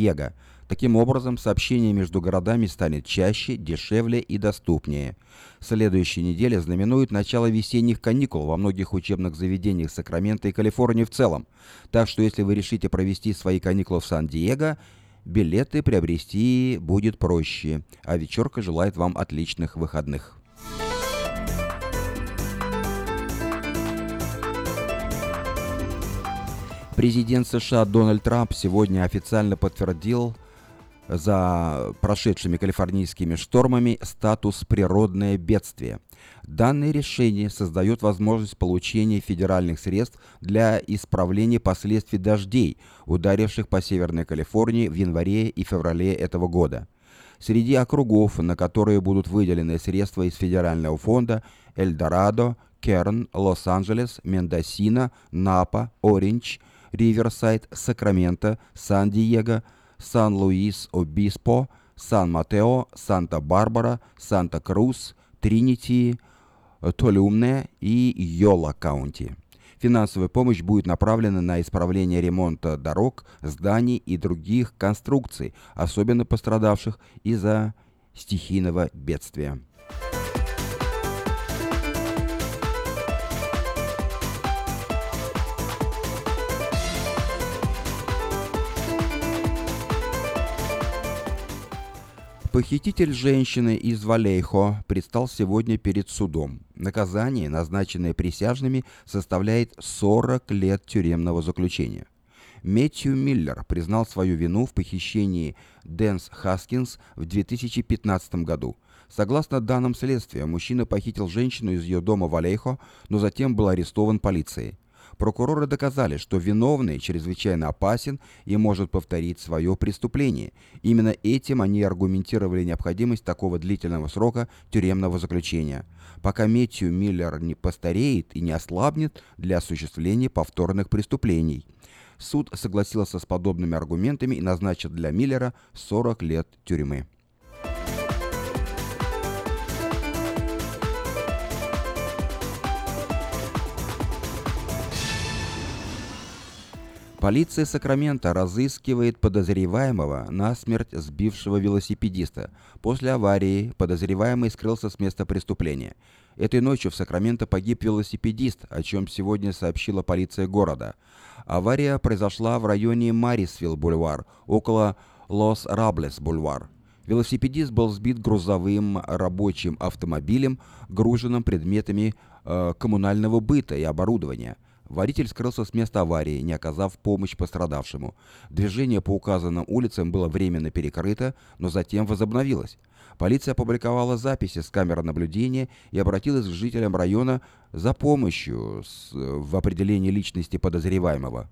Сан-Диего. Таким образом, сообщение между городами станет чаще, дешевле и доступнее. Следующая неделя знаменует начало весенних каникул во многих учебных заведениях Сакрамента и Калифорнии в целом. Так что если вы решите провести свои каникулы в Сан-Диего, билеты приобрести будет проще. А вечерка желает вам отличных выходных. Президент США Дональд Трамп сегодня официально подтвердил за прошедшими калифорнийскими штормами статус «природное бедствие». Данное решение создает возможность получения федеральных средств для исправления последствий дождей, ударивших по Северной Калифорнии в январе и феврале этого года. Среди округов, на которые будут выделены средства из федерального фонда Эльдорадо, Керн, Лос-Анджелес, Мендосино, Напа, Ориндж – Риверсайд, Сакраменто, Сан-Диего, Сан-Луис-Обиспо, Сан-Матео, Санта-Барбара, Санта-Крус, Тринити, Толюмне и Йола-Каунти. Финансовая помощь будет направлена на исправление ремонта дорог, зданий и других конструкций, особенно пострадавших из-за стихийного бедствия. Похититель женщины из Валейхо предстал сегодня перед судом. Наказание, назначенное присяжными, составляет 40 лет тюремного заключения. Мэтью Миллер признал свою вину в похищении Дениз Хаскинс в 2015 году. Согласно данным следствия, мужчина похитил женщину из ее дома в Валейхо, но затем был арестован полицией. Прокуроры доказали, что виновный чрезвычайно опасен и может повторить свое преступление. Именно этим они аргументировали необходимость такого длительного срока тюремного заключения. Пока Мэтью Миллер не постареет и не ослабнет для осуществления повторных преступлений. Суд согласился с подобными аргументами и назначил для Миллера 40 лет тюрьмы. Полиция Сакрамента разыскивает подозреваемого на смерть сбившего велосипедиста. После аварии подозреваемый скрылся с места преступления. Этой ночью в Сакраменто погиб велосипедист, о чем сегодня сообщила полиция города. Авария произошла в районе Марисвилл-бульвар, около Лос-Раблес-бульвар. Велосипедист был сбит грузовым рабочим автомобилем, груженным предметами э, коммунального быта и оборудования – Водитель скрылся с места аварии, не оказав помощь пострадавшему. Движение по указанным улицам было временно перекрыто, но затем возобновилось. Полиция опубликовала записи с камер наблюдения и обратилась к жителям района за помощью в определении личности подозреваемого.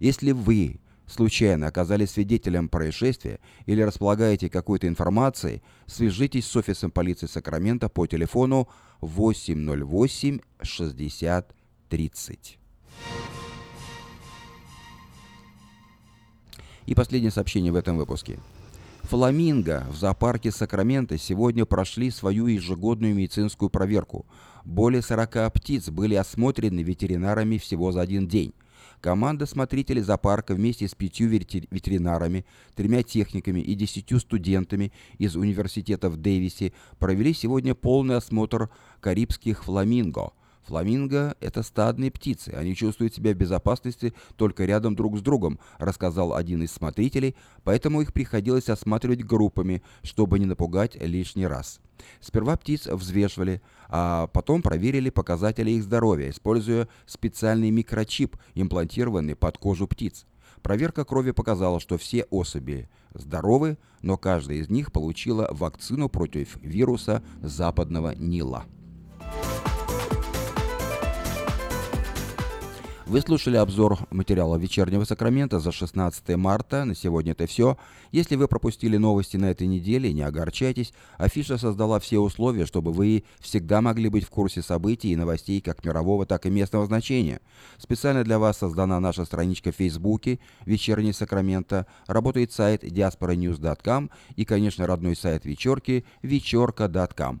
Если вы случайно оказались свидетелем происшествия или располагаете какой-то информацией, свяжитесь с офисом полиции Сакрамента по телефону 808 60 30. И последнее сообщение в этом выпуске. Фламинго в зоопарке Сакрамента сегодня прошли свою ежегодную медицинскую проверку. Более 40 птиц были осмотрены ветеринарами всего за один день. Команда смотрителей зоопарка вместе с пятью ветеринарами, тремя техниками и десятью студентами из университета в Дэвисе провели сегодня полный осмотр карибских фламинго – Фламинго – это стадные птицы, они чувствуют себя в безопасности только рядом друг с другом, рассказал один из смотрителей, поэтому их приходилось осматривать группами, чтобы не напугать лишний раз. Сперва птиц взвешивали, а потом проверили показатели их здоровья, используя специальный микрочип, имплантированный под кожу птиц. Проверка крови показала, что все особи здоровы, но каждая из них получила вакцину против вируса западного Нила. Вы слушали обзор материала «Вечернего Сакрамента» за 16 марта. На сегодня это все. Если вы пропустили новости на этой неделе, не огорчайтесь. Афиша создала все условия, чтобы вы всегда могли быть в курсе событий и новостей как мирового, так и местного значения. Специально для вас создана наша страничка в Фейсбуке «Вечерний Сакраменто». Работает сайт diasporanews.com и, конечно, родной сайт вечерки вечерка.com.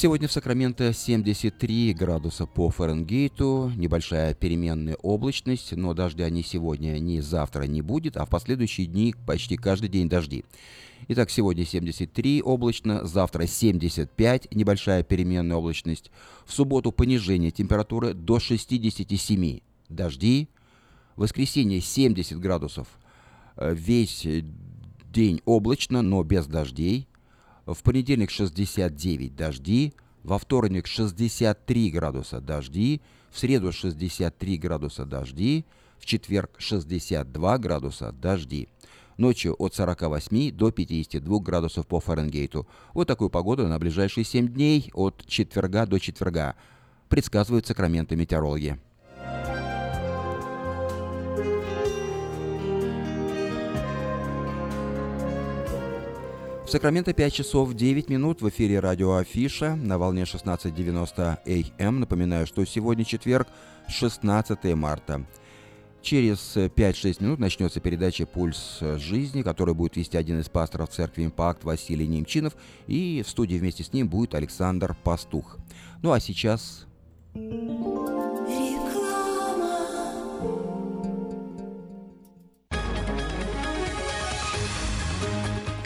Сегодня в Сакраменто 73 градуса по Фаренгейту, небольшая переменная облачность, но дождя ни сегодня, ни завтра не будет, а в последующие дни почти каждый день дожди. Итак, сегодня 73 облачно, завтра 75, небольшая переменная облачность. В субботу понижение температуры до 67, дожди. В воскресенье 70 градусов, э, весь день облачно, но без дождей. В понедельник 69 дожди, во вторник 63 градуса дожди, в среду 63 градуса дожди, в четверг 62 градуса дожди. Ночью от 48 до 52 градусов по Фаренгейту. Вот такую погоду на ближайшие 7 дней от четверга до четверга. Предсказывают сакраменты метеорологи. В Сакраменто 5 часов 9 минут в эфире радио Афиша на волне 16.90 АМ. Эм. Напоминаю, что сегодня четверг, 16 марта. Через 5-6 минут начнется передача «Пульс жизни», которую будет вести один из пасторов церкви «Импакт» Василий Немчинов, и в студии вместе с ним будет Александр Пастух. Ну а сейчас...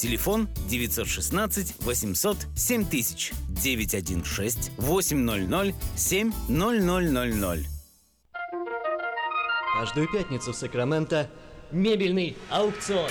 Телефон 916 800 7000 916 800 7000. Каждую пятницу в Сакраменто мебельный аукцион.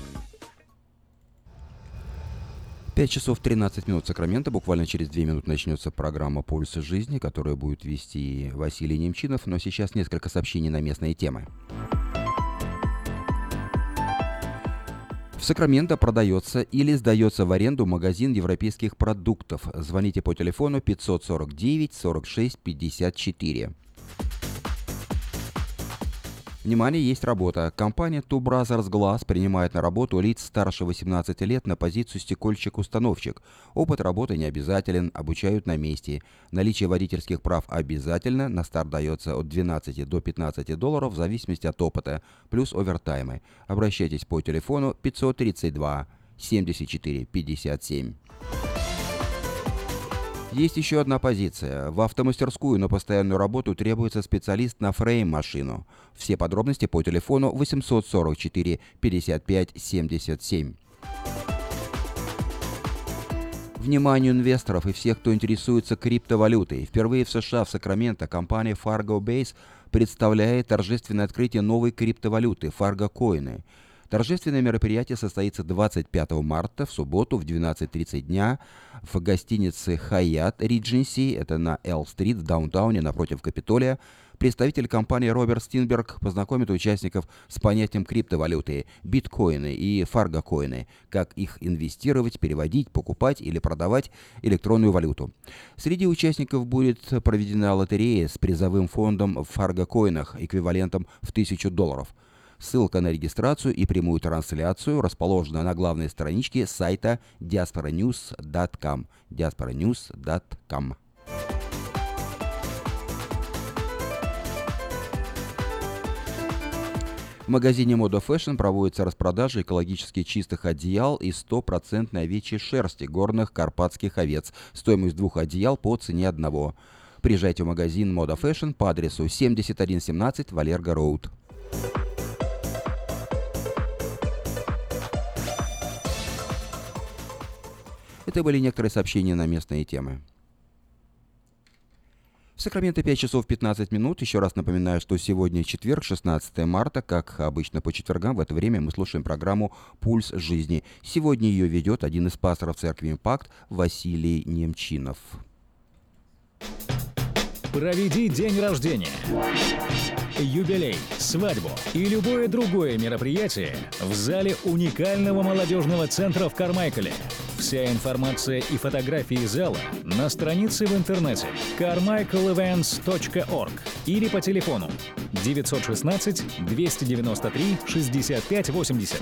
5 часов 13 минут Сакрамента. Буквально через 2 минуты начнется программа «Пульсы жизни», которую будет вести Василий Немчинов. Но сейчас несколько сообщений на местные темы. В Сакраменто продается или сдается в аренду магазин европейских продуктов. Звоните по телефону 549 46 54. Внимание, есть работа. Компания Two Brothers Glass принимает на работу лиц старше 18 лет на позицию стекольщик-установщик. Опыт работы не обязателен, обучают на месте. Наличие водительских прав обязательно, на старт дается от 12 до 15 долларов в зависимости от опыта, плюс овертаймы. Обращайтесь по телефону 532 74 57. Есть еще одна позиция. В автомастерскую на постоянную работу требуется специалист на фрейм-машину. Все подробности по телефону 844 55 77. Вниманию инвесторов и всех, кто интересуется криптовалютой. Впервые в США в Сакраменто компания Fargo Base представляет торжественное открытие новой криптовалюты Fargo Coin. Торжественное мероприятие состоится 25 марта в субботу в 12.30 дня в гостинице Hyatt Regency, это на Эл-стрит в даунтауне напротив Капитолия. Представитель компании Роберт Стинберг познакомит участников с понятием криптовалюты, биткоины и фаргокоины, как их инвестировать, переводить, покупать или продавать электронную валюту. Среди участников будет проведена лотерея с призовым фондом в фаргокоинах, эквивалентом в 1000 долларов – Ссылка на регистрацию и прямую трансляцию расположена на главной страничке сайта diasporanews.com. diasporanews.com. В магазине Moda Fashion проводится распродажа экологически чистых одеял из стопроцентной овечьей шерсти горных карпатских овец. Стоимость двух одеял по цене одного. Приезжайте в магазин Moda Fashion по адресу 7117 Валерго Роуд. Это были некоторые сообщения на местные темы. Сакраменто 5 часов 15 минут. Еще раз напоминаю, что сегодня четверг, 16 марта. Как обычно по четвергам, в это время мы слушаем программу «Пульс жизни». Сегодня ее ведет один из пасторов церкви «Импакт» Василий Немчинов. Проведи день рождения, юбилей, свадьбу и любое другое мероприятие в зале уникального молодежного центра в Кармайкале. Вся информация и фотографии зала на странице в интернете carmichaelevents.org или по телефону 916 293 6580.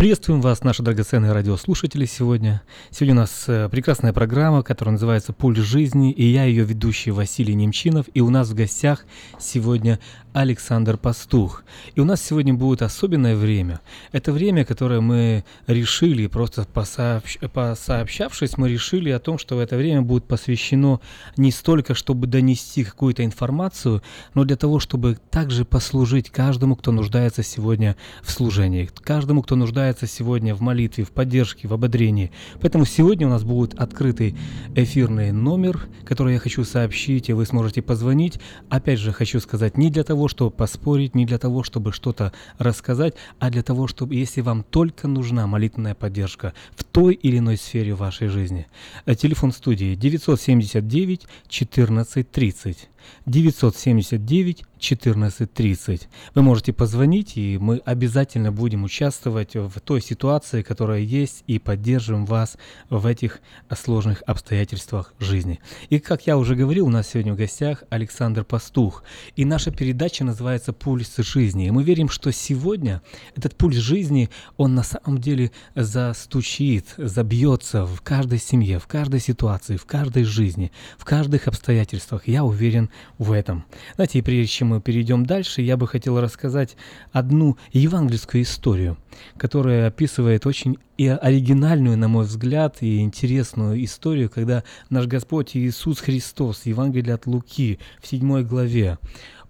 Приветствуем вас, наши драгоценные радиослушатели, сегодня. Сегодня у нас э, прекрасная программа, которая называется «Пульс жизни», и я ее ведущий Василий Немчинов, и у нас в гостях сегодня Александр Пастух. И у нас сегодня будет особенное время. Это время, которое мы решили, просто посообщ... посообщавшись, мы решили о том, что в это время будет посвящено не столько, чтобы донести какую-то информацию, но для того, чтобы также послужить каждому, кто нуждается сегодня в служении, каждому, кто нуждается сегодня в молитве, в поддержке, в ободрении. Поэтому сегодня у нас будет открытый эфирный номер, который я хочу сообщить, и вы сможете позвонить. Опять же, хочу сказать, не для того, чтобы поспорить, не для того, чтобы что-то рассказать, а для того, чтобы, если вам только нужна молитвенная поддержка в той или иной сфере вашей жизни. Э, телефон студии 979 14 30. 979 14.30. Вы можете позвонить, и мы обязательно будем участвовать в той ситуации, которая есть, и поддержим вас в этих сложных обстоятельствах жизни. И, как я уже говорил, у нас сегодня в гостях Александр Пастух. И наша передача называется «Пульс жизни». И мы верим, что сегодня этот пульс жизни, он на самом деле застучит, забьется в каждой семье, в каждой ситуации, в каждой жизни, в каждых обстоятельствах. Я уверен в этом. Знаете, и прежде чем мы перейдем дальше, я бы хотел рассказать одну евангельскую историю, которая описывает очень и оригинальную, на мой взгляд, и интересную историю, когда наш Господь Иисус Христос, Евангелие от Луки в 7 главе,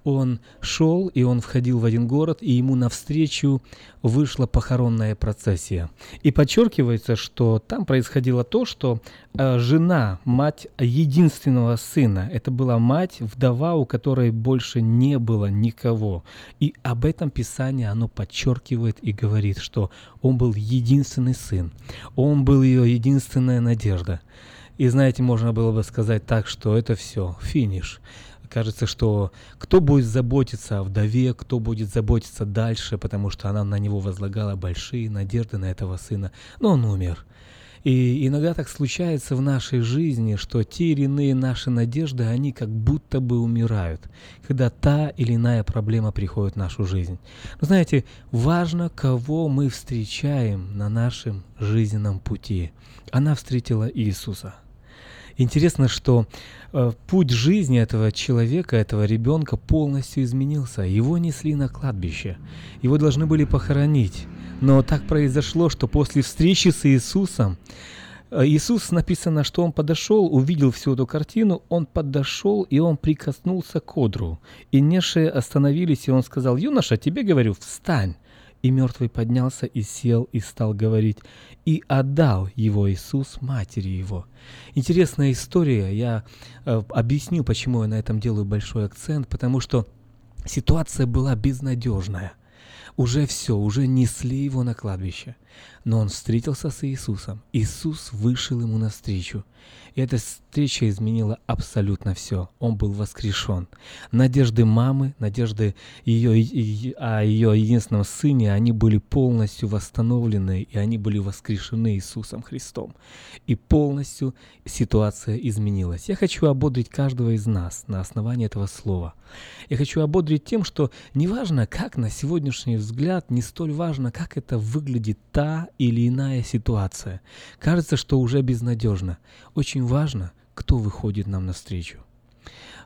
он шел, и он входил в один город, и ему навстречу вышла похоронная процессия. И подчеркивается, что там происходило то, что э, жена, мать единственного сына, это была мать, вдова, у которой больше не было никого. И об этом Писание, оно подчеркивает и говорит, что он был единственный сын, он был ее единственная надежда. И знаете, можно было бы сказать так, что это все, финиш. Кажется, что кто будет заботиться о вдове, кто будет заботиться дальше, потому что она на него возлагала большие надежды на этого сына, но он умер. И иногда так случается в нашей жизни, что те или иные наши надежды, они как будто бы умирают, когда та или иная проблема приходит в нашу жизнь. Но знаете, важно, кого мы встречаем на нашем жизненном пути. Она встретила Иисуса. Интересно, что э, путь жизни этого человека, этого ребенка полностью изменился. Его несли на кладбище. Его должны были похоронить. Но так произошло, что после встречи с Иисусом, э, Иисус написано, что он подошел, увидел всю эту картину, он подошел и он прикоснулся к одру. И нешие остановились, и он сказал, юноша, тебе говорю, встань. И мертвый поднялся и сел и стал говорить, и отдал его Иисус матери его. Интересная история, я э, объясню, почему я на этом делаю большой акцент, потому что ситуация была безнадежная. Уже все, уже несли его на кладбище. Но он встретился с Иисусом. Иисус вышел ему навстречу. И эта встреча изменила абсолютно все. Он был воскрешен. Надежды мамы, надежды ее, о ее единственном сыне, они были полностью восстановлены, и они были воскрешены Иисусом Христом. И полностью ситуация изменилась. Я хочу ободрить каждого из нас на основании этого слова. Я хочу ободрить тем, что неважно, как на сегодняшний взгляд, не столь важно, как это выглядит та или иная ситуация. Кажется, что уже безнадежно. Очень важно, кто выходит нам навстречу.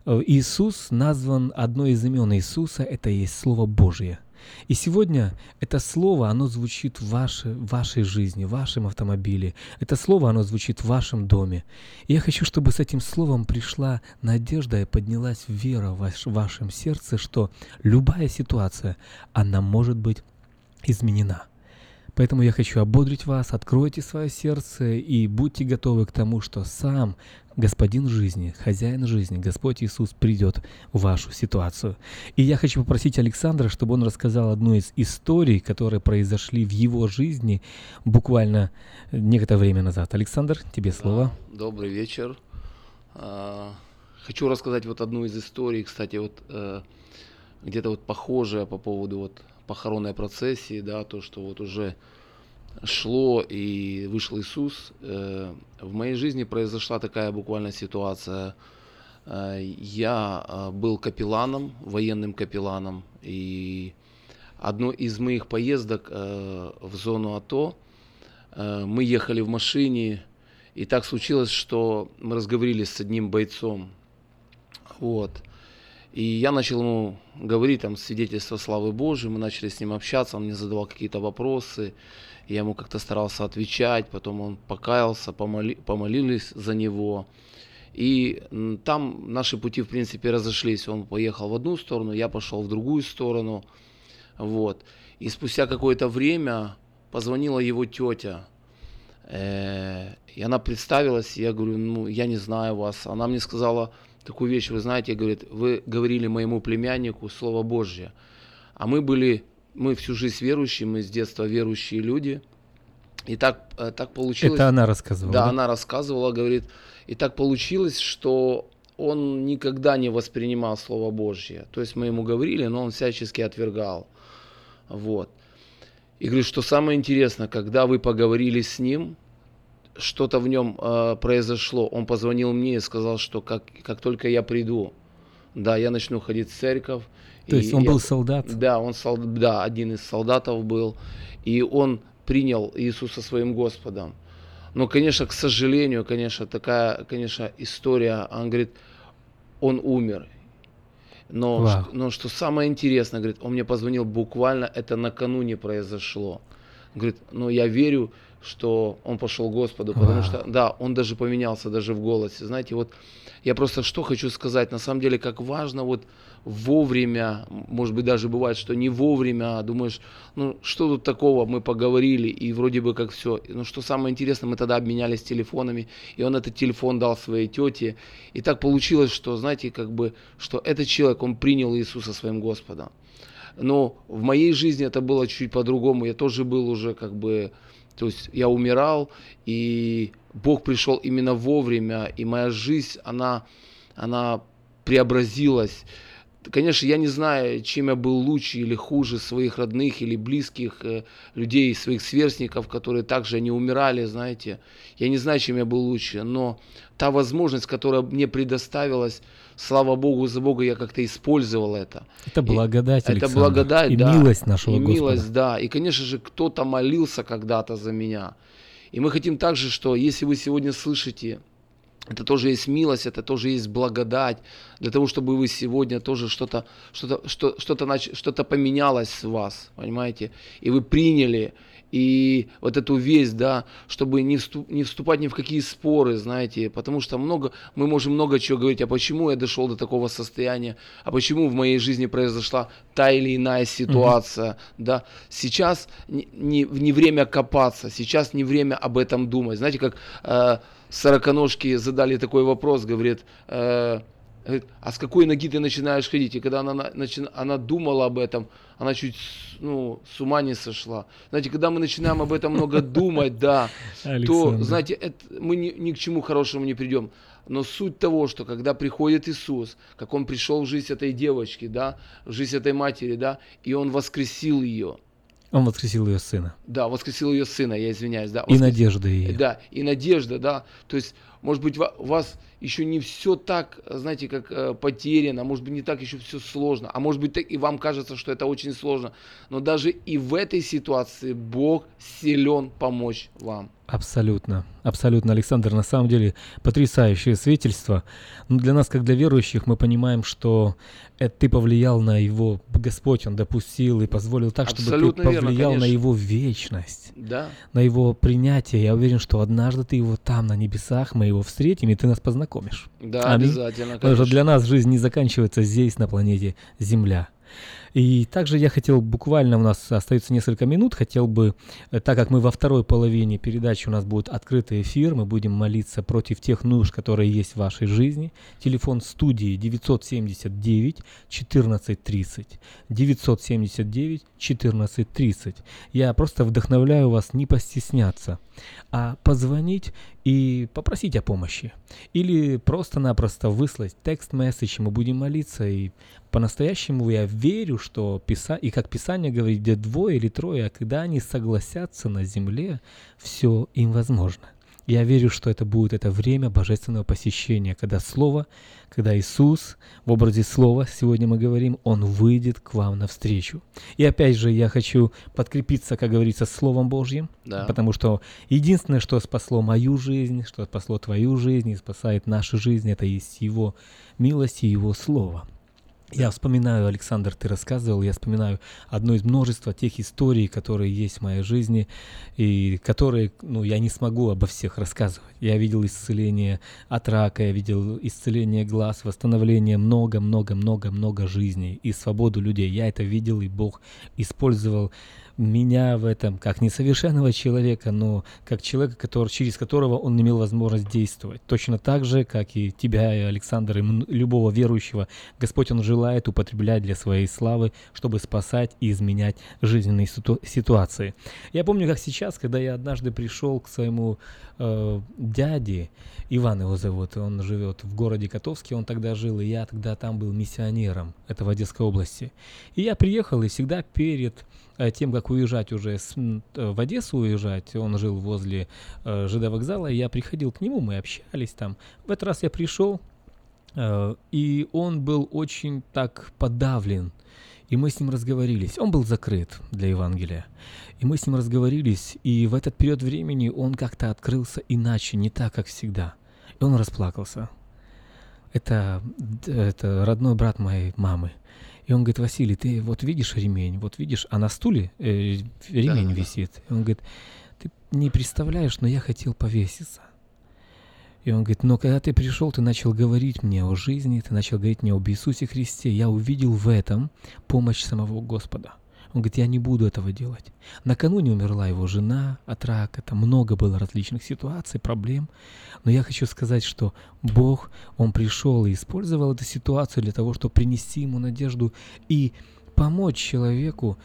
Э, Иисус назван, одно из имен Иисуса, это есть Слово Божье. И сегодня это слово, оно звучит в вашей, в вашей жизни, в вашем автомобиле. Это слово, оно звучит в вашем доме. И я хочу, чтобы с этим словом пришла надежда и поднялась вера в ваш, в вашем сердце, что любая ситуация, она может быть изменена. Поэтому я хочу ободрить вас, откройте свое сердце и будьте готовы к тому, что сам Господин жизни, хозяин жизни, Господь Иисус придет в вашу ситуацию. И я хочу попросить Александра, чтобы он рассказал одну из историй, которые произошли в его жизни буквально некоторое время назад. Александр, тебе слово. Добрый вечер. А, хочу рассказать вот одну из историй, кстати, вот э, где-то вот похожая по поводу вот похоронной процессии, да, то, что вот уже шло и вышел Иисус, э, в моей жизни произошла такая буквально ситуация. Э, я э, был капелланом, военным капелланом, и одно из моих поездок в зону АТО, мы ехали в машине, и так случилось, что мы разговорились с одним бойцом. Вот. И я начал ему говорить там свидетельство славы Божьей, мы начали с ним общаться, он мне задавал какие-то вопросы, я ему как-то старался отвечать, потом он покаялся, помоли, помолились за него. И там наши пути, в принципе, разошлись. Он поехал в одну сторону, я пошел в другую сторону. Вот. И спустя какое-то время позвонила его тетя. Э, и она представилась, я говорю, ну, я не знаю вас. Она мне сказала такую вещь, вы знаете, говорит, вы говорили моему племяннику Слово Божье. А мы были, мы всю жизнь верующие, мы с детства верующие люди. И так, э, так получилось... Это она рассказывала? Да, да, она рассказывала, говорит. И так получилось, что он никогда не воспринимал Слово Божье. То есть мы ему говорили, но он всячески отвергал. Вот. И говорит, что самое интересное, когда вы поговорили с ним, что-то в нем э, произошло. Он позвонил мне и сказал, что как, как только я приду, да, я начну ходить в церковь. То есть он я, был солдат? Да, он солдат, да, один из солдатов был. И он принял Иисуса своим Господом. Но, конечно, к сожалению, конечно, такая, конечно, история, он говорит, он умер. Но, что, но что самое интересное, говорит, он мне позвонил буквально, это накануне произошло. Говорит, но я верю, что он пошел к Господу, потому Вау. что, да, он даже поменялся даже в голосе. Знаете, вот я просто что хочу сказать, на самом деле, как важно вот вовремя, может быть, даже бывает, что не вовремя, а думаешь, ну, что тут такого, мы поговорили, и вроде бы как все. Ну, что самое интересное, мы тогда обменялись телефонами, и он этот телефон дал своей тете, и так получилось, что, знаете, как бы, что этот человек, он принял Иисуса своим Господом. Но в моей жизни это было чуть по-другому, я тоже был уже как бы, то есть я умирал, и Бог пришел именно вовремя, и моя жизнь, она, она преобразилась. Конечно, я не знаю, чем я был лучше или хуже своих родных или близких э, людей, своих сверстников, которые также не умирали, знаете. Я не знаю, чем я был лучше, но та возможность, которая мне предоставилась, слава Богу, за Бога я как-то использовал это. Это благодать, и, Это благодать, и да. милость нашего и Господа. милость, да. И, конечно же, кто-то молился когда-то за меня. И мы хотим также, что если вы сегодня слышите это тоже есть милость, это тоже есть благодать для того, чтобы вы сегодня тоже что-то что-то что, что-то нач... что-то поменялось с вас, понимаете, и вы приняли и вот эту весть, да, чтобы не, вступ, не вступать ни в какие споры, знаете, потому что много, мы можем много чего говорить, а почему я дошел до такого состояния, а почему в моей жизни произошла та или иная ситуация, mm-hmm. да. Сейчас не, не, не время копаться, сейчас не время об этом думать. Знаете, как э, сороконожки задали такой вопрос, говорит, э, говорит, а с какой ноги ты начинаешь ходить? И когда она, начи, она думала об этом, она чуть ну, с ума не сошла. Знаете, когда мы начинаем об этом много думать, да, то, знаете, это, мы ни, ни к чему хорошему не придем. Но суть того, что когда приходит Иисус, как Он пришел в жизнь этой девочки, да, в жизнь этой матери, да, и Он воскресил ее, он воскресил ее сына. Да, воскресил ее сына, я извиняюсь, да. И надежда ее. Да, и надежда, да. То есть, может быть, у вас еще не все так, знаете, как э, потеряно, может быть, не так еще все сложно, а может быть, и вам кажется, что это очень сложно. Но даже и в этой ситуации Бог силен помочь вам. Абсолютно, абсолютно, Александр, на самом деле потрясающее свидетельство. Но для нас, как для верующих, мы понимаем, что это ты повлиял на его Господь, он допустил и позволил так, чтобы Абсолютно ты повлиял верно, на его вечность, да. на его принятие. Я уверен, что однажды ты его там на небесах, мы его встретим, и ты нас познакомишь. Да, Аминь. обязательно. Конечно. Потому что для нас жизнь не заканчивается здесь, на планете Земля. И также я хотел буквально, у нас остается несколько минут, хотел бы, э, так как мы во второй половине передачи у нас будет открытый эфир, мы будем молиться против тех нужд, которые есть в вашей жизни. Телефон студии 979 14 30. 979 14 30. Я просто вдохновляю вас не постесняться, а позвонить и попросить о помощи. Или просто-напросто выслать текст-месседж, мы будем молиться. И по-настоящему я верю, что писа... и как Писание говорит, где двое или трое, а когда они согласятся на земле, все им возможно. Я верю, что это будет это время божественного посещения, когда Слово, когда Иисус в образе Слова, сегодня мы говорим, Он выйдет к вам навстречу. И опять же, я хочу подкрепиться, как говорится, Словом Божьим, да. потому что единственное, что спасло мою жизнь, что спасло твою жизнь и спасает нашу жизнь, это есть Его милость и Его Слово. Я вспоминаю, Александр, ты рассказывал, я вспоминаю одно из множества тех историй, которые есть в моей жизни, и которые, ну, я не смогу обо всех рассказывать. Я видел исцеление от рака, я видел исцеление глаз, восстановление много-много-много-много жизней и свободу людей. Я это видел, и Бог использовал меня в этом как несовершенного человека, но как человека, который, через которого он имел возможность действовать. Точно так же, как и тебя, и Александр, и любого верующего, Господь, Он желает употреблять для своей славы, чтобы спасать и изменять жизненные ситу- ситуации. Я помню, как сейчас, когда я однажды пришел к своему э, дяде, Иван его зовут, он живет в городе Котовске, он тогда жил, и я тогда там был миссионером, это в Одесской области. И я приехал, и всегда перед тем, как уезжать уже с, э, в Одессу уезжать, он жил возле э, ЖД вокзала, я приходил к нему, мы общались там. В этот раз я пришел, э, и он был очень так подавлен, и мы с ним разговорились. Он был закрыт для Евангелия. И мы с ним разговорились, и в этот период времени он как-то открылся иначе, не так, как всегда. И он расплакался. Это, это родной брат моей мамы. И он говорит, Василий, ты вот видишь ремень, вот видишь, а на стуле э, ремень да, висит. И он говорит, ты не представляешь, но я хотел повеситься. И он говорит, но когда ты пришел, ты начал говорить мне о жизни, ты начал говорить мне об Иисусе Христе, я увидел в этом помощь самого Господа. Он говорит, я не буду этого делать. Накануне умерла его жена от рака, там много было различных ситуаций, проблем. Но я хочу сказать, что Бог, Он пришел и использовал эту ситуацию для того, чтобы принести ему надежду и помочь человеку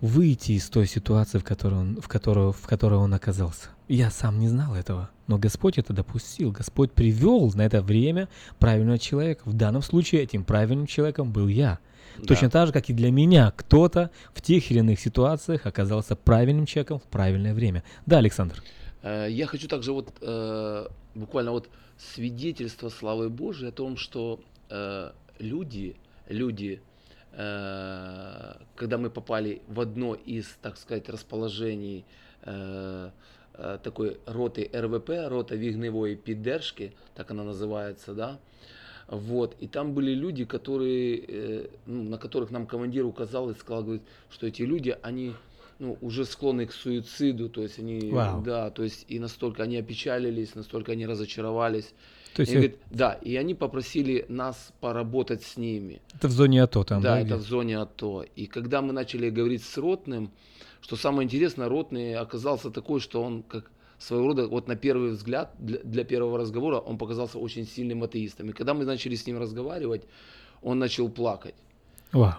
выйти из той ситуации, в которой он, в которой, в которой он оказался. Я сам не знал этого, но Господь это допустил. Господь привел на это время правильного человека. В данном случае этим правильным человеком был я – да. Точно так же, как и для меня кто-то в тех или иных ситуациях оказался правильным человеком в правильное время. Да, Александр. Э, я хочу также вот э, буквально вот свидетельство славы Божией о том, что э, люди, люди, когда мы попали в одно из, так сказать, расположений такой роты РВП, рота вигневой піддержки, так она называется, да, вот. И там были люди, которые, э, ну, на которых нам командир указал и сказал, говорит, что эти люди, они ну, уже склонны к суициду, то есть они, wow. да, то есть и настолько они опечалились, настолько они разочаровались. То есть и, это... говорит, да, и они попросили нас поработать с ними. Это в зоне АТО там, да? Да, это в зоне АТО. И когда мы начали говорить с Ротным, что самое интересное, Ротный оказался такой, что он как своего рода, вот на первый взгляд, для, для первого разговора, он показался очень сильным атеистом. И когда мы начали с ним разговаривать, он начал плакать. Вау.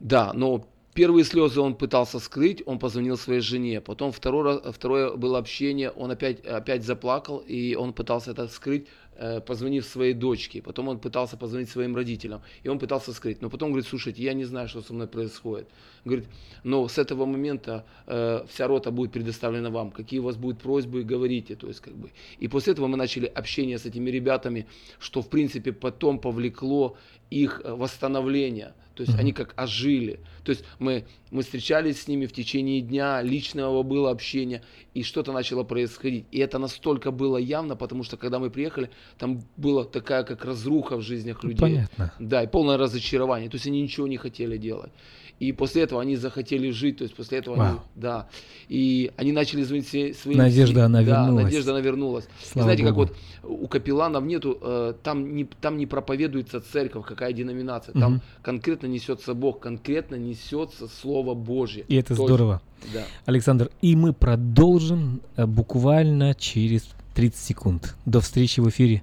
Да, но первые слезы он пытался скрыть, он позвонил своей жене. Потом второе, второе было общение, он опять, опять заплакал, и он пытался это скрыть. Э, позвонив своей дочке, потом он пытался позвонить своим родителям, и он пытался скрыть, но потом говорит, слушайте, я не знаю, что со мной происходит. Говорит, но с этого момента э, вся рота будет предоставлена вам, какие у вас будут просьбы, говорите, то есть как бы. И после этого мы начали общение с этими ребятами, что в принципе потом повлекло их восстановление, то есть mm-hmm. они как ожили. То есть мы, мы встречались с ними в течение дня, личного было общение, и что-то начало происходить. И это настолько было явно, потому что когда мы приехали, там была такая как разруха в жизнях людей. Понятно. Да, и полное разочарование. То есть они ничего не хотели делать. И после этого они захотели жить, то есть после этого Вау. они, да, и они начали звонить своим Надежда, она да, вернулась. Надежда, она вернулась. и знаете, Богу. как вот у капелланов нету, э, там не там не проповедуется церковь, какая деноминация, там угу. конкретно несется Бог, конкретно несется Слово Божье. И это Точно. здорово. Да. Александр, и мы продолжим э, буквально через 30 секунд. До встречи в эфире.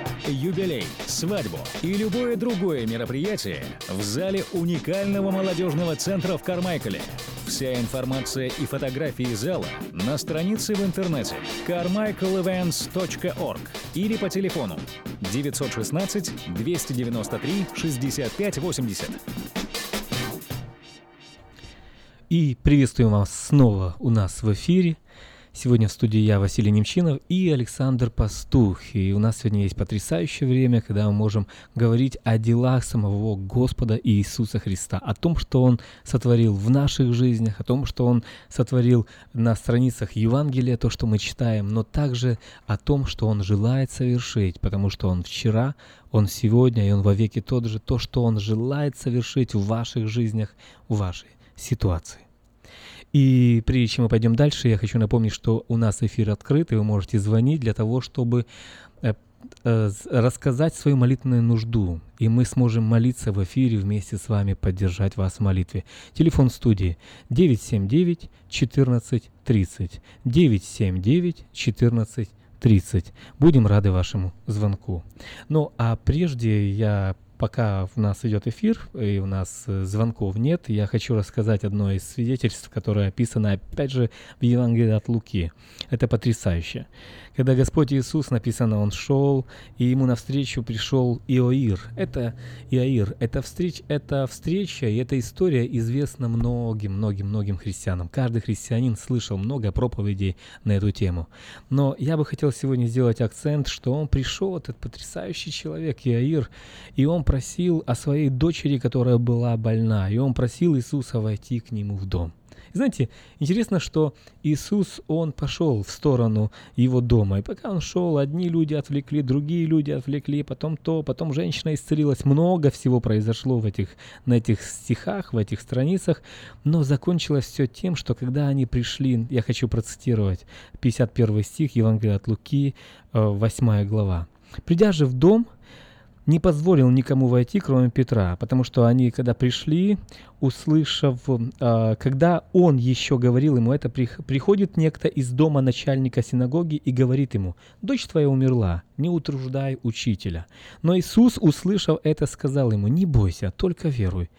юбилей, свадьбу и любое другое мероприятие в зале уникального молодежного центра в Кармайкале. Вся информация и фотографии зала на странице в интернете carmichaelevents.org или по телефону 916 293 65 80. И приветствуем вас снова у нас в эфире. Сегодня в студии я, Василий Немчинов и Александр Пастух. И у нас сегодня есть потрясающее время, когда мы можем говорить о делах самого Господа Иисуса Христа, о том, что Он сотворил в наших жизнях, о том, что Он сотворил на страницах Евангелия, то, что мы читаем, но также о том, что Он желает совершить, потому что Он вчера, Он сегодня и Он вовеки тот же, то, что Он желает совершить в ваших жизнях, в вашей ситуации. И прежде чем мы пойдем дальше, я хочу напомнить, что у нас эфир открыт, и вы можете звонить для того, чтобы э, э, рассказать свою молитвенную нужду, и мы сможем молиться в эфире вместе с вами, поддержать вас в молитве. Телефон студии 979 14 30. 979 14 30. Будем рады вашему звонку. Ну а прежде я пока у нас идет эфир и у нас э, звонков нет, я хочу рассказать одно из свидетельств, которое описано опять же в Евангелии от Луки. Это потрясающе. Когда Господь Иисус, написано, Он шел, и Ему навстречу пришел Иоир. Это Иоир, это, встреч, это встреча, и эта история известна многим-многим-многим христианам. Каждый христианин слышал много проповедей на эту тему. Но я бы хотел сегодня сделать акцент, что он пришел, этот потрясающий человек Иоир, и он просил о своей дочери, которая была больна, и он просил Иисуса войти к нему в дом. Знаете, интересно, что Иисус, Он пошел в сторону его дома. И пока Он шел, одни люди отвлекли, другие люди отвлекли, потом то, потом женщина исцелилась. Много всего произошло в этих, на этих стихах, в этих страницах. Но закончилось все тем, что когда они пришли, я хочу процитировать 51 стих Евангелия от Луки, 8 э, глава. «Придя же в дом, не позволил никому войти, кроме Петра, потому что они, когда пришли, услышав, э, когда он еще говорил ему это, приходит некто из дома начальника синагоги и говорит ему, «Дочь твоя умерла, не утруждай учителя». Но Иисус, услышав это, сказал ему, «Не бойся, только веруй,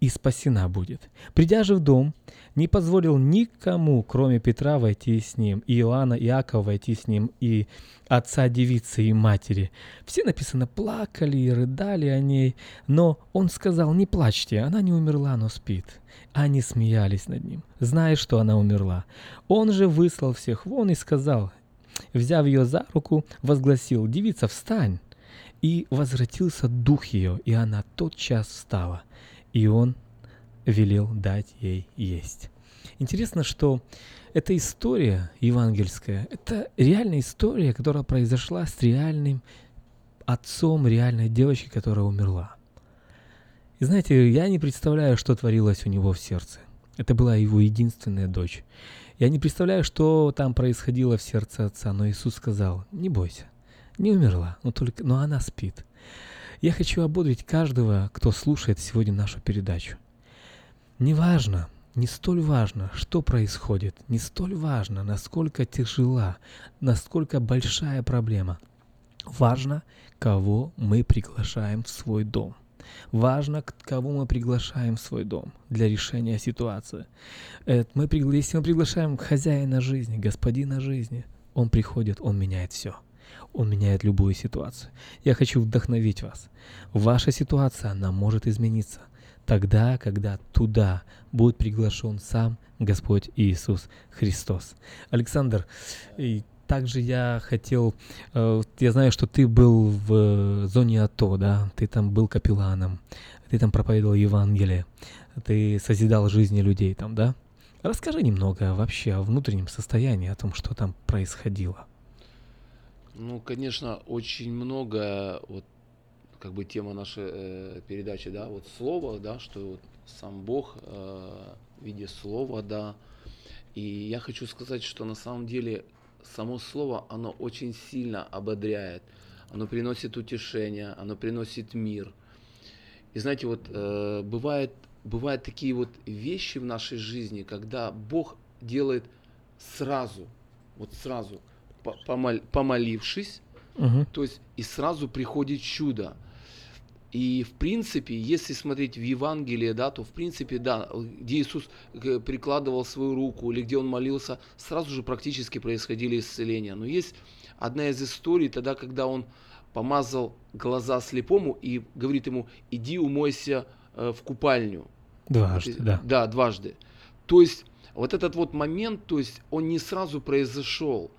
и спасена будет». Придя же в дом, не позволил никому, кроме Петра, войти с ним, и Иоанна, и Иакова войти с ним, и отца девицы и матери. Все написано плакали и рыдали о ней, но он сказал, не плачьте, она не умерла, но спит. Они смеялись над ним, зная, что она умерла. Он же выслал всех вон и сказал, взяв ее за руку, возгласил, девица, встань. И возвратился дух ее, и она тотчас встала. И он велел дать ей есть. Интересно, что эта история евангельская, это реальная история, которая произошла с реальным отцом реальной девочки, которая умерла. И знаете, я не представляю, что творилось у него в сердце. Это была его единственная дочь. Я не представляю, что там происходило в сердце отца, но Иисус сказал, не бойся, не умерла, но, только, но она спит. Я хочу ободрить каждого, кто слушает сегодня нашу передачу. Неважно, не столь важно, что происходит, не столь важно, насколько тяжела, насколько большая проблема. Важно, кого мы приглашаем в свой дом. Важно, кого мы приглашаем в свой дом для решения ситуации. Мы, если мы приглашаем хозяина жизни, господина жизни, он приходит, он меняет все. Он меняет любую ситуацию. Я хочу вдохновить вас. Ваша ситуация, она может измениться тогда, когда туда будет приглашен сам Господь Иисус Христос. Александр, также я хотел, э, я знаю, что ты был в зоне АТО, да, ты там был капелланом, ты там проповедовал Евангелие, ты созидал жизни людей там, да? Расскажи немного вообще о внутреннем состоянии, о том, что там происходило. Ну, конечно, очень много вот как бы тема нашей э, передачи, да, вот слово, да, что вот сам Бог э, в виде слова, да. И я хочу сказать, что на самом деле само слово, оно очень сильно ободряет, оно приносит утешение, оно приносит мир. И знаете, вот э, бывает, бывают такие вот вещи в нашей жизни, когда Бог делает сразу, вот сразу. помолившись, Угу. то есть и сразу приходит чудо. И в принципе, если смотреть в Евангелие, да, то в принципе, да, где Иисус э, прикладывал свою руку или где он молился, сразу же практически происходили исцеления. Но есть одна из историй тогда, когда он помазал глаза слепому и говорит ему, иди умойся э, в купальню. Дважды, да. Да, дважды. То есть вот этот вот момент, то есть он не сразу произошел.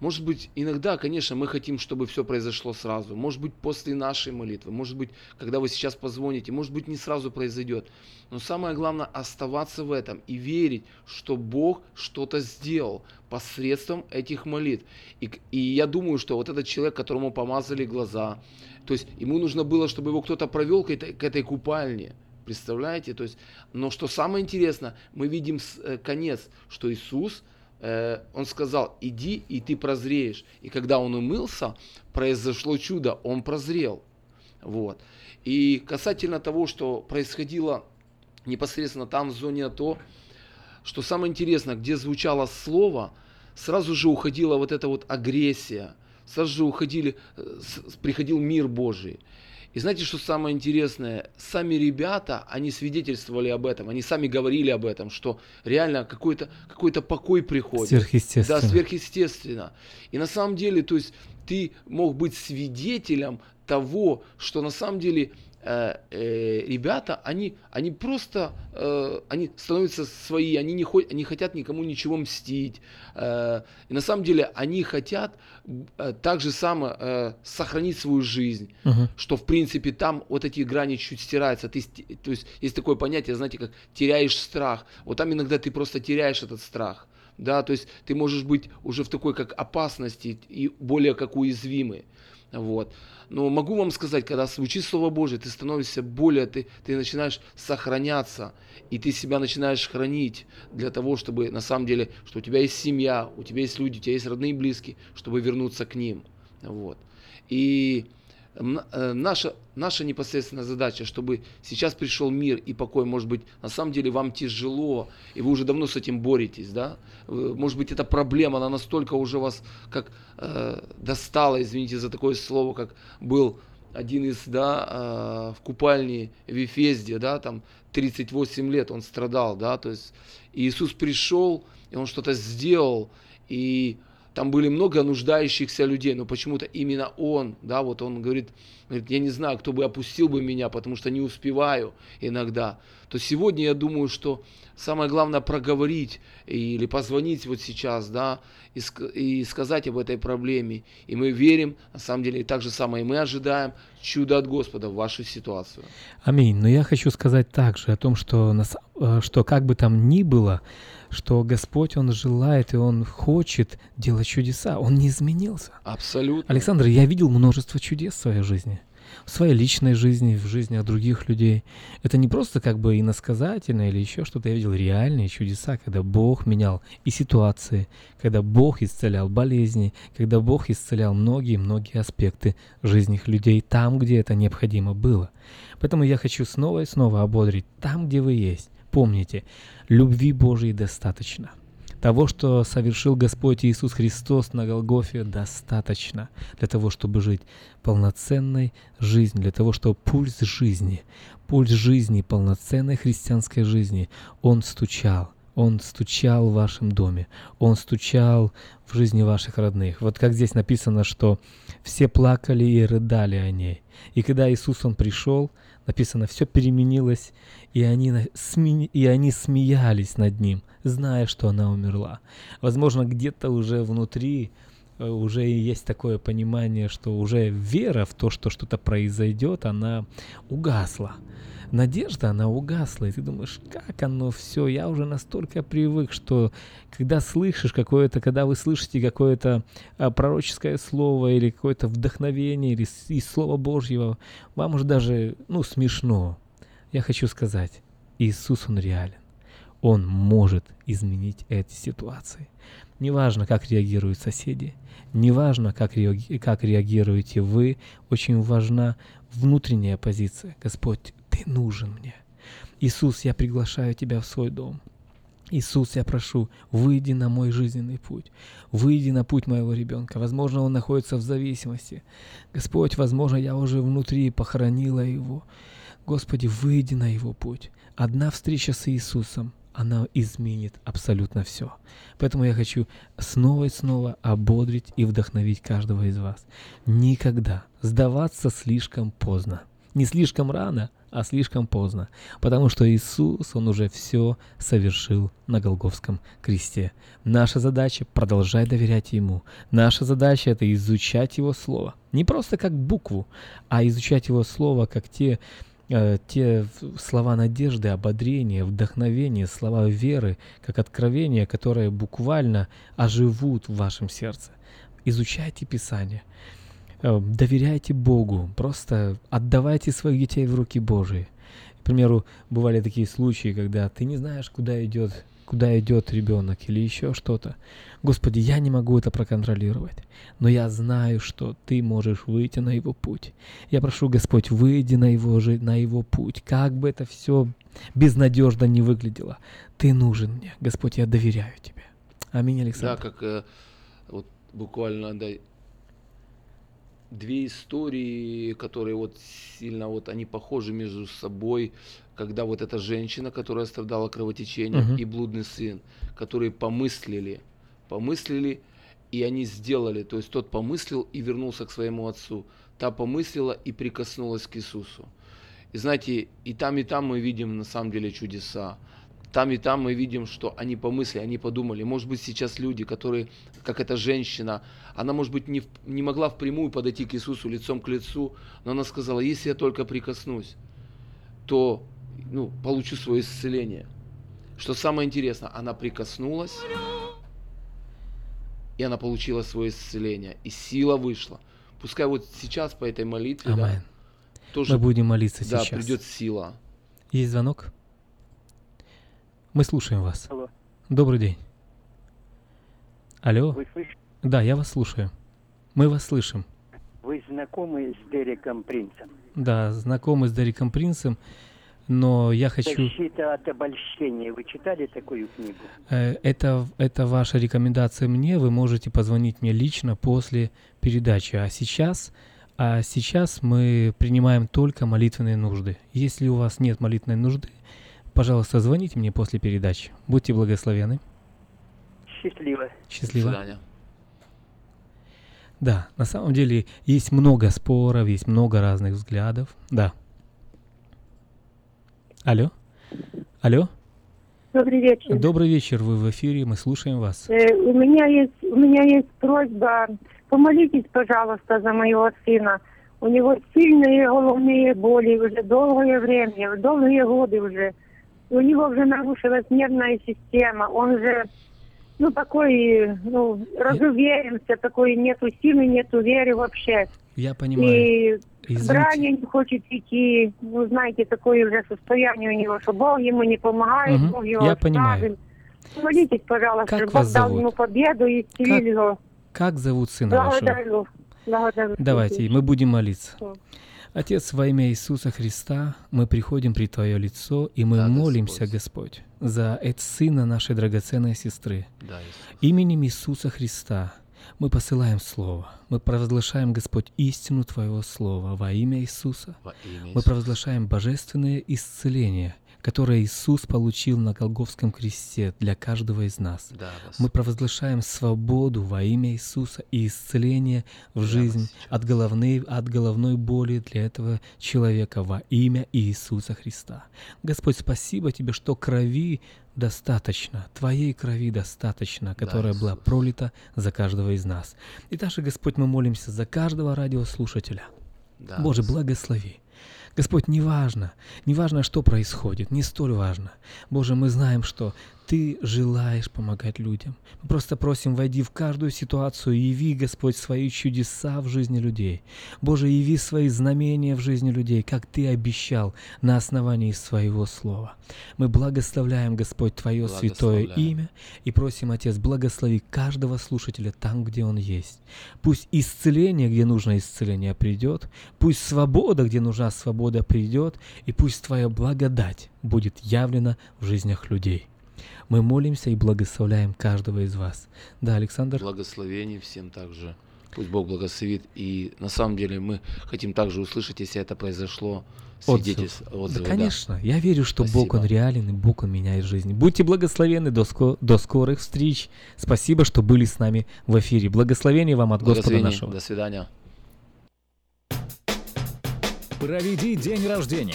Может быть, иногда, конечно, мы хотим, чтобы все произошло сразу. Может быть, после нашей молитвы. Может быть, когда вы сейчас позвоните. Может быть, не сразу произойдет. Но самое главное оставаться в этом и верить, что Бог что-то сделал посредством этих молитв. И, и я думаю, что вот этот человек, которому помазали глаза, то есть ему нужно было, чтобы его кто-то провел к этой, к этой купальне. Представляете? То есть, но что самое интересное, мы видим э, конец, что Иисус, он сказал, иди и ты прозреешь. И когда он умылся, произошло чудо, он прозрел. Вот. И касательно того, что происходило непосредственно там в зоне АТО, что самое интересное, где звучало слово, сразу же уходила вот эта вот агрессия, сразу же уходили, э, приходил мир Божий. И знаете, что самое интересное? Сами ребята, они свидетельствовали об этом, они сами говорили об этом, что реально какой-то какой покой приходит. Сверхъестественно. Да, сверхъестественно. И на самом деле, то есть ты мог быть свидетелем того, что на самом деле э, э, ребята, они, они просто, э, они становятся свои, они не, хо- не хотят никому ничего мстить. Э, и на самом деле они хотят э, так же само э, сохранить свою жизнь, Мгм. что в принципе там вот эти грани чуть стираются. Ты, то есть есть такое понятие, знаете, как теряешь страх. Вот там иногда ты просто теряешь этот страх. Да, то есть ты можешь быть уже в такой как опасности и более как уязвимый. Вот. Но могу вам сказать, когда звучит Слово Божье, ты становишься более, ты, ты начинаешь сохраняться, и ты себя начинаешь хранить для того, чтобы на самом деле, что у тебя есть семья, у тебя есть люди, у тебя есть родные и близкие, чтобы вернуться к ним. Вот. И наша, наша непосредственная задача, чтобы сейчас пришел мир и покой, может быть, на самом деле вам тяжело, и вы уже давно с этим боретесь, да? Может быть, эта проблема, она настолько уже вас как э, достала, извините за такое слово, как был один из, да, э, в купальне в Ефезде, да, там 38 лет он страдал, да, то есть Иисус пришел, и он что-то сделал, и там были много нуждающихся людей, но почему-то именно он, да, вот он говорит, говорит, я не знаю, кто бы опустил бы меня, потому что не успеваю иногда. То сегодня я думаю, что самое главное проговорить или позвонить вот сейчас, да, и, и сказать об этой проблеме. И мы верим, на самом деле, и так же самое и мы ожидаем чуда от Господа в вашу ситуацию. Аминь. Но я хочу сказать также о том, что, на са- э, что как бы там ни было, что Господь, Он желает и Он хочет делать чудеса. Он не изменился. Абсолютно. Александр, я видел множество чудес в своей жизни. В своей личной жизни, в жизни других людей. Это не просто как бы иносказательно или еще что-то. Я видел реальные чудеса, когда Бог менял и ситуации, когда Бог исцелял болезни, когда Бог исцелял многие-многие аспекты жизни людей там, где это необходимо было. Поэтому я хочу снова и снова ободрить там, где вы есть. Помните, любви Божьей достаточно. Того, что совершил Господь Иисус Христос на Голгофе, достаточно для того, чтобы жить полноценной жизнью, для того, чтобы пульс жизни, пульс жизни, полноценной христианской жизни, он стучал. Он стучал в вашем доме, он стучал в жизни ваших родных. Вот как здесь написано, что все плакали и рыдали о ней. И когда Иисус, Он пришел, написано, все переменилось, и они, сме- и они смеялись над Ним, зная, что она умерла. Возможно, где-то уже внутри уже и есть такое понимание, что уже вера в то, что что-то произойдет, она угасла. Надежда, она угасла, и ты думаешь, как оно все, я уже настолько привык, что когда слышишь какое-то, когда вы слышите какое-то а, пророческое слово или какое-то вдохновение или из Слова Божьего, вам уже даже, ну, смешно. Я хочу сказать, Иисус, Он реален. Он может изменить эти ситуации. Неважно, как реагируют соседи, неважно, как, реаги- как реагируете вы, очень важна внутренняя позиция. Господь, Ты нужен мне. Иисус, я приглашаю Тебя в свой дом. Иисус, я прошу, выйди на мой жизненный путь, выйди на путь моего ребенка. Возможно, он находится в зависимости. Господь, возможно, я уже внутри похоронила его. Господи, выйди на его путь. Одна встреча с Иисусом, она изменит абсолютно все. Поэтому я хочу снова и снова ободрить и вдохновить каждого из вас. Никогда сдаваться слишком поздно. Не слишком рано, а слишком поздно. Потому что Иисус, Он уже все совершил на Голговском кресте. Наша задача — продолжать доверять Ему. Наша задача — это изучать Его Слово. Не просто как букву, а изучать Его Слово как те Э, те слова надежды, ободрения, вдохновения, слова веры, как откровения, которые буквально оживут в вашем сердце. Изучайте Писание, э, доверяйте Богу, просто отдавайте своих детей в руки Божии. К примеру, бывали такие случаи, когда ты не знаешь, куда идет куда идет ребенок или еще что-то. Господи, я не могу это проконтролировать, но я знаю, что Ты можешь выйти на его путь. Я прошу, Господь, выйди на его, на его путь, как бы это все безнадежно не выглядело. Ты нужен мне, Господь, я доверяю Тебе. Аминь, Александр. Да, как э, вот буквально да, две истории, которые вот сильно вот они похожи между собой когда вот эта женщина, которая страдала кровотечением, угу. и блудный сын, которые помыслили, помыслили, и они сделали. То есть тот помыслил и вернулся к своему отцу. Та помыслила и прикоснулась к Иисусу. И знаете, и там, и там мы видим на самом деле чудеса. Там и там мы видим, что они помыслили, они подумали. Может быть, сейчас люди, которые, как эта женщина, она, может быть, не, не могла впрямую подойти к Иисусу лицом к лицу, но она сказала, если я только прикоснусь, то ну, получу свое исцеление. Что самое интересное, она прикоснулась, и она получила свое исцеление, и сила вышла. Пускай вот сейчас по этой молитве, да, тоже, Мы будем молиться да, сейчас. придет сила. Есть звонок? Мы слушаем вас. Алло. Добрый день. Алло. Вы слышите? Да, я вас слушаю. Мы вас слышим. Вы знакомы с Дереком Принцем? Да, знакомы с Дереком Принцем но я хочу... Защита от обольщения. Вы читали такую книгу? Э, это, это ваша рекомендация мне. Вы можете позвонить мне лично после передачи. А сейчас, а сейчас мы принимаем только молитвенные нужды. Если у вас нет молитвенной нужды, пожалуйста, звоните мне после передачи. Будьте благословены. Счастливо. Счастливо. До свидания. Да, на самом деле есть много споров, есть много разных взглядов. Да. Алло? Алло? Добрый вечер. Добрый вечер, вы в эфире, мы слушаем вас. Э, у меня есть у меня есть просьба, помолитесь, пожалуйста, за моего сына. У него сильные головные боли уже долгое время, долгие годы уже. У него уже нарушилась нервная система, он же ну, такой, ну, разуверенся, такой, нету силы, нету веры вообще. Я понимаю. И Извините. не хочет идти. Вы знаете, такое уже состояние у него, что Бог ему не помогает, угу. Бог его Я оставил. понимаю. Молитесь, пожалуйста, как Бог дал ему победу и исцелил как, его. Как зовут сына Благодарю. вашего? Благодарю. Давайте, мы будем молиться. Отец, во имя Иисуса Христа, мы приходим при Твое лицо, и мы да, молимся, Господь, Господь за это сына нашей драгоценной сестры. Да, Именем Иисуса Христа – мы посылаем Слово. Мы провозглашаем, Господь, истину Твоего Слова во имя Иисуса. Во имя Иисуса. Мы провозглашаем божественное исцеление, которое Иисус получил на Голговском кресте для каждого из нас. Да, Мы провозглашаем свободу во имя Иисуса и исцеление в да, жизнь от головной, от головной боли для этого человека во имя Иисуса Христа. Господь, спасибо Тебе, что крови достаточно, Твоей крови достаточно, которая да, была пролита за каждого из нас. И также, Господь, мы молимся за каждого радиослушателя. Да, Боже, благослови. Господь, не важно, не важно, что происходит, не столь важно. Боже, мы знаем, что ты желаешь помогать людям. Мы просто просим, войди в каждую ситуацию, яви, Господь, свои чудеса в жизни людей. Боже, яви свои знамения в жизни людей, как Ты обещал на основании своего слова. Мы благословляем, Господь, Твое святое имя и просим, Отец, благослови каждого слушателя там, где он есть. Пусть исцеление, где нужно исцеление, придет, пусть свобода, где нужна свобода, придет, и пусть Твоя благодать будет явлена в жизнях людей. Мы молимся и благословляем каждого из вас. Да, Александр? Благословение всем также. Пусть Бог благословит. И на самом деле мы хотим также услышать, если это произошло, свидетельств, отзыв. отзывы. Да, конечно. Да. Я верю, что Спасибо. Бог, Он реален, и Бог, Он меняет жизнь. Будьте благословенны. До, ско- до скорых встреч. Спасибо, что были с нами в эфире. Благословение вам от Господа нашего. До свидания. Проведи день рождения,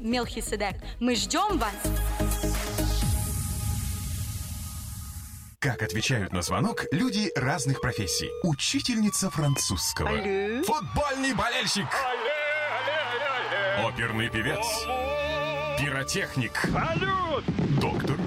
Мелхиседек. Мы ждем вас! Как отвечают на звонок люди разных профессий. Учительница французского. Алле. Футбольный болельщик. Алле, алле, Оперный певец. Пиротехник. Салют! Доктор.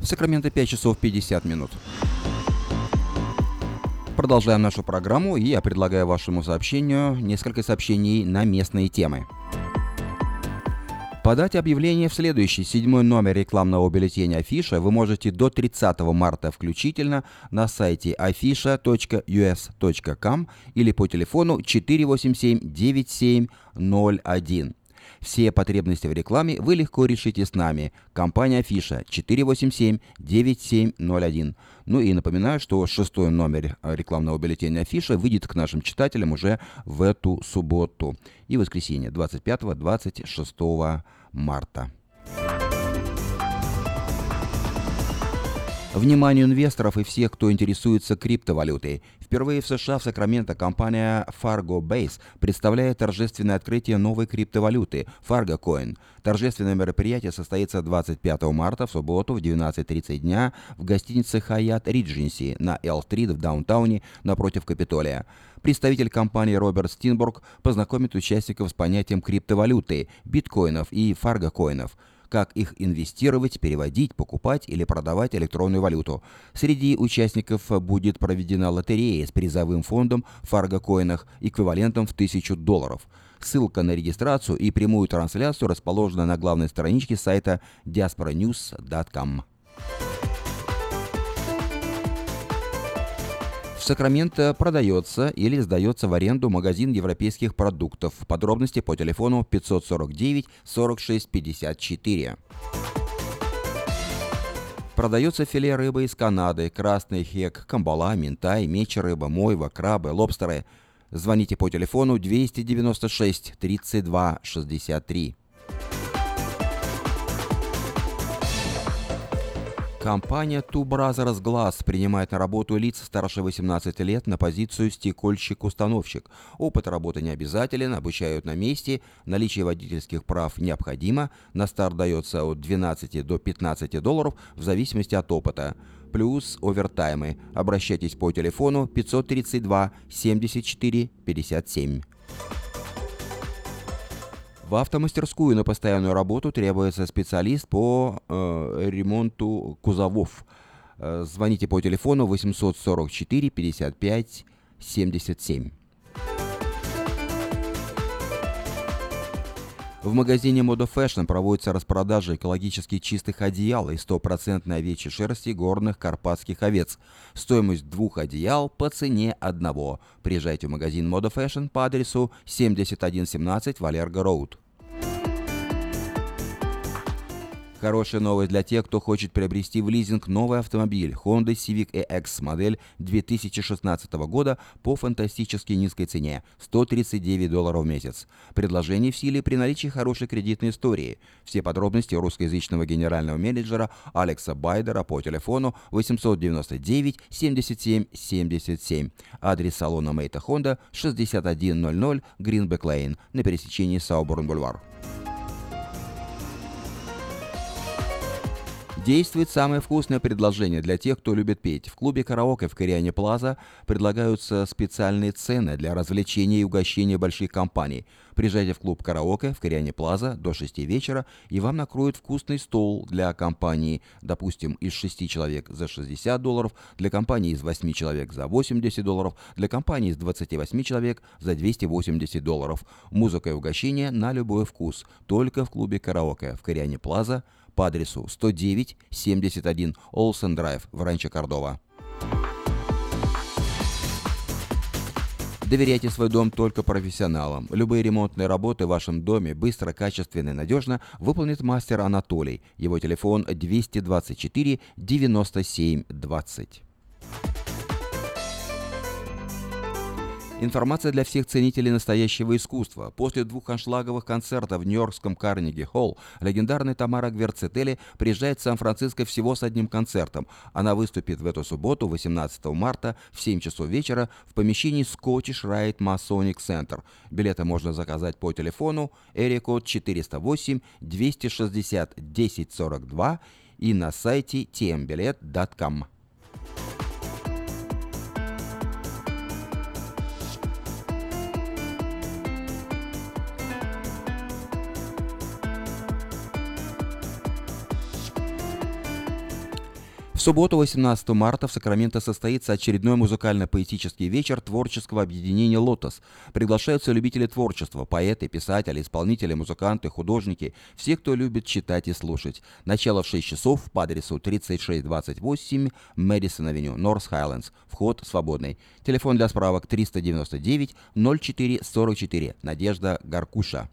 В Сакраменто 5 часов 50 минут. Продолжаем нашу программу, и я предлагаю вашему сообщению несколько сообщений на местные темы. Подать объявление в следующий седьмой номер рекламного бюллетеня Афиша вы можете до 30 марта включительно на сайте afisha.us.com или по телефону 487-9701. Все потребности в рекламе вы легко решите с нами. Компания Афиша 487-9701. Ну и напоминаю, что шестой номер рекламного бюллетеня Афиша выйдет к нашим читателям уже в эту субботу и воскресенье 25-26 марта. Вниманию инвесторов и всех, кто интересуется криптовалютой. Впервые в США в Сакраменто компания Fargo Base представляет торжественное открытие новой криптовалюты Fargo Coin. Торжественное мероприятие состоится 25 марта в субботу в 12.30 дня в гостинице Hyatt Regency на L-стрит в даунтауне напротив Капитолия. Представитель компании Роберт Стинбург познакомит участников с понятием криптовалюты, биткоинов и фаргокоинов – как их инвестировать, переводить, покупать или продавать электронную валюту. Среди участников будет проведена лотерея с призовым фондом в фаргокоинах эквивалентом в 1000 долларов. Ссылка на регистрацию и прямую трансляцию расположена на главной страничке сайта diasporanews.com. В Сакраменто продается или сдается в аренду магазин европейских продуктов. Подробности по телефону 549 46 54. Продается филе рыбы из Канады, красный хек, камбала, минтай, меч рыба, мойва, крабы, лобстеры. Звоните по телефону 296 32 63. Компания Two Brothers Glass принимает на работу лиц старше 18 лет на позицию стекольщик-установщик. Опыт работы не обязателен, обучают на месте, наличие водительских прав необходимо, на старт дается от 12 до 15 долларов в зависимости от опыта. Плюс овертаймы. Обращайтесь по телефону 532 74 57. В автомастерскую на постоянную работу требуется специалист по э, ремонту кузовов. Э, звоните по телефону 844 55 77. В магазине Moda Fashion проводится распродажа экологически чистых одеял из стопроцентной овечьей шерсти горных карпатских овец. Стоимость двух одеял по цене одного. Приезжайте в магазин Moda Fashion по адресу 7117 Валерго Роуд. Хорошая новость для тех, кто хочет приобрести в лизинг новый автомобиль Honda Civic EX модель 2016 года по фантастически низкой цене – 139 долларов в месяц. Предложение в силе при наличии хорошей кредитной истории. Все подробности русскоязычного генерального менеджера Алекса Байдера по телефону 899 77 77. Адрес салона Мейта Honda 6100 Greenback Lane на пересечении Сауборн-Бульвар. Действует самое вкусное предложение для тех, кто любит петь. В клубе караоке в Кориане Плаза предлагаются специальные цены для развлечения и угощения больших компаний. Приезжайте в клуб караоке в Кориане Плаза до 6 вечера, и вам накроют вкусный стол для компании, допустим, из 6 человек за 60 долларов, для компании из 8 человек за 80 долларов, для компании из 28 человек за 280 долларов. Музыка и угощение на любой вкус. Только в клубе караоке в Кориане Плаза – по адресу 109-71 Олсен Драйв в Ранчо Кордова. Доверяйте свой дом только профессионалам. Любые ремонтные работы в вашем доме быстро, качественно и надежно выполнит мастер Анатолий. Его телефон 224 97 20. Информация для всех ценителей настоящего искусства. После двух аншлаговых концертов в Нью-Йоркском Карнеги Холл легендарный Тамара Гверцетели приезжает в Сан-Франциско всего с одним концертом. Она выступит в эту субботу, 18 марта, в 7 часов вечера в помещении Scottish Rite Masonic Center. Билеты можно заказать по телефону Эрикод 408 260 1042 и на сайте tmbilet.com. В субботу, 18 марта, в Сакраменто состоится очередной музыкально-поэтический вечер творческого объединения «Лотос». Приглашаются любители творчества, поэты, писатели, исполнители, музыканты, художники, все, кто любит читать и слушать. Начало в 6 часов по адресу 3628 Мэдисон Авеню, Норс Хайлендс. Вход свободный. Телефон для справок 399 04 44. Надежда Гаркуша.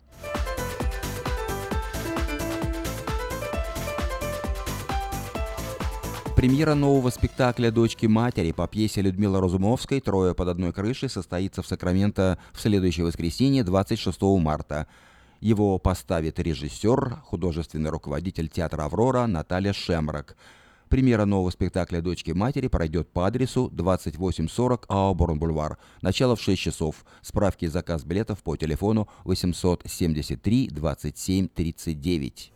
Премьера нового спектакля «Дочки матери» по пьесе Людмилы Разумовской «Трое под одной крышей» состоится в Сакраменто в следующее воскресенье, 26 марта. Его поставит режиссер, художественный руководитель театра «Аврора» Наталья Шемрак. Премьера нового спектакля «Дочки матери» пройдет по адресу 2840 Ауборн-Бульвар. Начало в 6 часов. Справки и заказ билетов по телефону 873 27 39.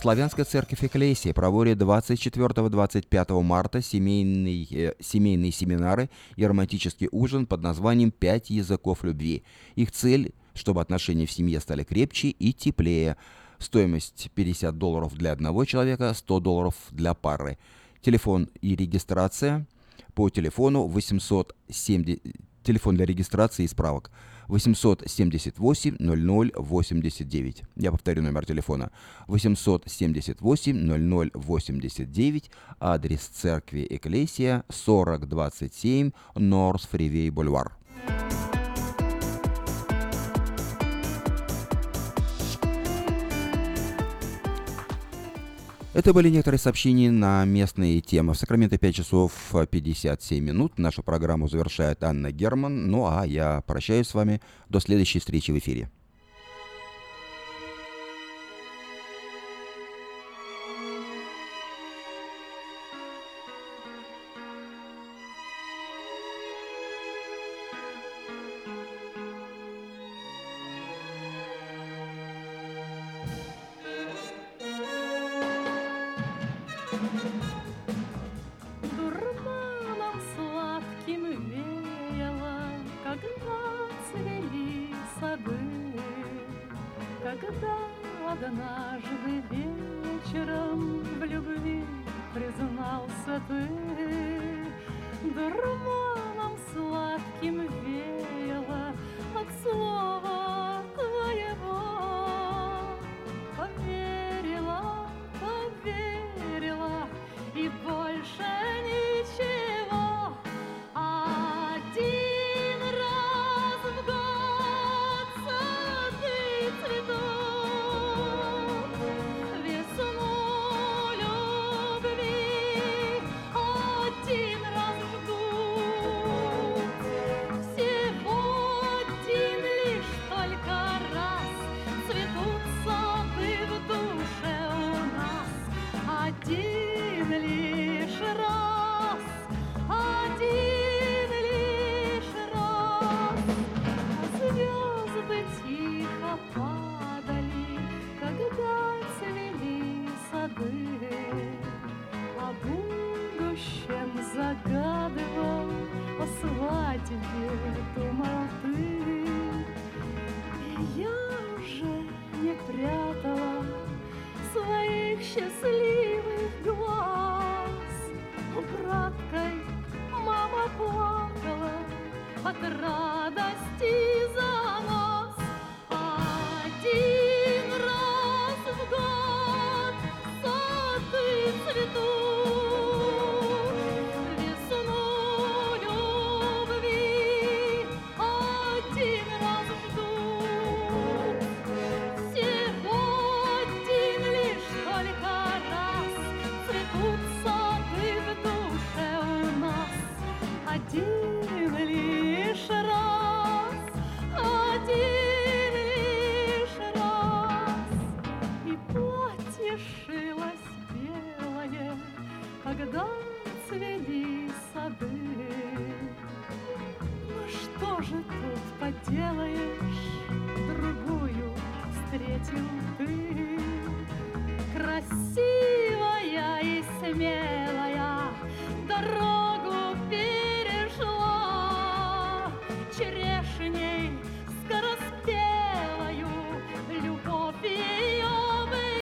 Славянская церковь Экклесия проводит 24-25 марта семейные, э, семейные семинары и романтический ужин под названием «Пять языков любви». Их цель, чтобы отношения в семье стали крепче и теплее. Стоимость 50 долларов для одного человека, 100 долларов для пары. Телефон и регистрация по телефону 870... Телефон для регистрации и справок 878 00 89. Я повторю номер телефона. 878 00 89. Адрес церкви Экклесия 4027 Норс Фривей Бульвар. Это были некоторые сообщения на местные темы. В Сакраменто 5 часов 57 минут. Нашу программу завершает Анна Герман. Ну а я прощаюсь с вами до следующей встречи в эфире.